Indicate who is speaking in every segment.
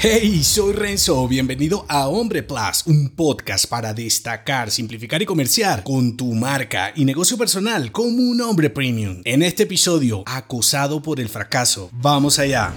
Speaker 1: Hey, soy Renzo, bienvenido a Hombre Plus, un podcast para destacar, simplificar y comerciar con tu marca y negocio personal como un hombre premium. En este episodio, acosado por el fracaso. Vamos allá.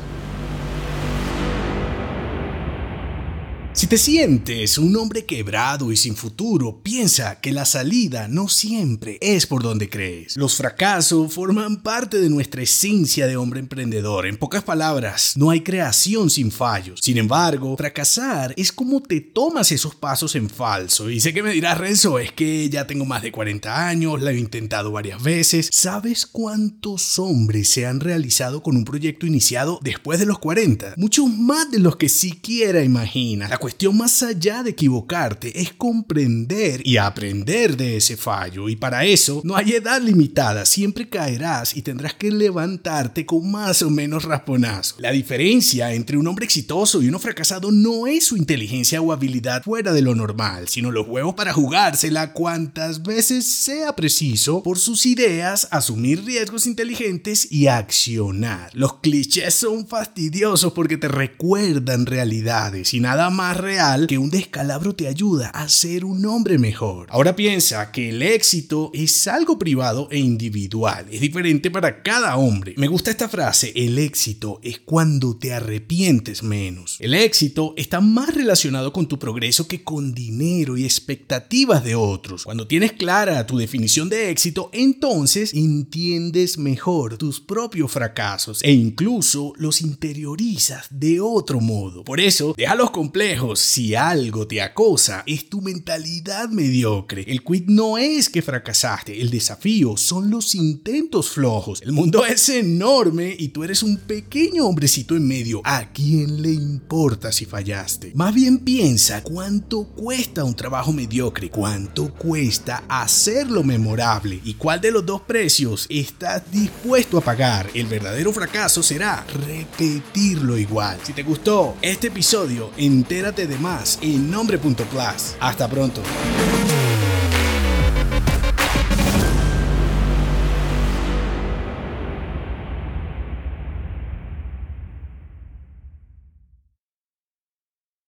Speaker 1: Si te sientes un hombre quebrado y sin futuro, piensa que la salida no siempre es por donde crees. Los fracasos forman parte de nuestra esencia de hombre emprendedor. En pocas palabras, no hay creación sin fallos. Sin embargo, fracasar es como te tomas esos pasos en falso. Y sé que me dirás, Renzo, es que ya tengo más de 40 años, la he intentado varias veces. ¿Sabes cuántos hombres se han realizado con un proyecto iniciado después de los 40? Muchos más de los que siquiera imaginas cuestión más allá de equivocarte es comprender y aprender de ese fallo. Y para eso no hay edad limitada, siempre caerás y tendrás que levantarte con más o menos rasponazo. La diferencia entre un hombre exitoso y uno fracasado no es su inteligencia o habilidad fuera de lo normal, sino los huevos para jugársela cuantas veces sea preciso por sus ideas, asumir riesgos inteligentes y accionar. Los clichés son fastidiosos porque te recuerdan realidades y nada más real que un descalabro te ayuda a ser un hombre mejor. Ahora piensa que el éxito es algo privado e individual, es diferente para cada hombre. Me gusta esta frase, el éxito es cuando te arrepientes menos. El éxito está más relacionado con tu progreso que con dinero y expectativas de otros. Cuando tienes clara tu definición de éxito, entonces entiendes mejor tus propios fracasos e incluso los interiorizas de otro modo. Por eso, deja los complejos si algo te acosa, es tu mentalidad mediocre. El quit no es que fracasaste, el desafío son los intentos flojos. El mundo es enorme y tú eres un pequeño hombrecito en medio. ¿A quién le importa si fallaste? Más bien piensa cuánto cuesta un trabajo mediocre, cuánto cuesta hacerlo memorable y cuál de los dos precios estás dispuesto a pagar. El verdadero fracaso será repetirlo igual. Si te gustó este episodio, entera de más en nombre.plus. Hasta pronto.